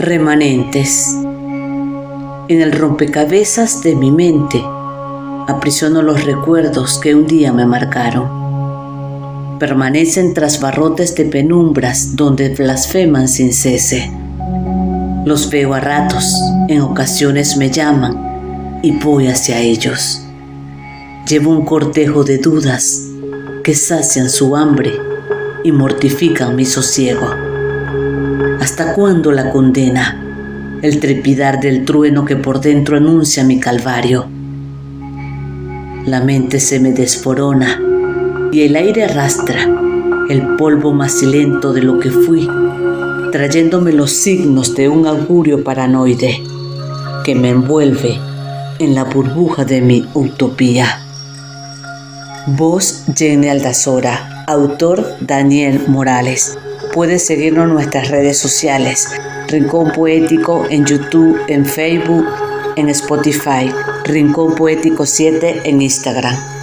Remanentes. En el rompecabezas de mi mente aprisiono los recuerdos que un día me marcaron. Permanecen tras barrotes de penumbras donde blasfeman sin cese. Los veo a ratos, en ocasiones me llaman y voy hacia ellos. Llevo un cortejo de dudas que sacian su hambre y mortifican mi sosiego. ¿Hasta cuándo la condena? El trepidar del trueno que por dentro anuncia mi calvario. La mente se me desforona y el aire arrastra el polvo macilento de lo que fui, trayéndome los signos de un augurio paranoide que me envuelve en la burbuja de mi utopía. Voz Jenny Aldazora, autor Daniel Morales. Puedes seguirnos en nuestras redes sociales, Rincón Poético en YouTube, en Facebook, en Spotify, Rincón Poético 7 en Instagram.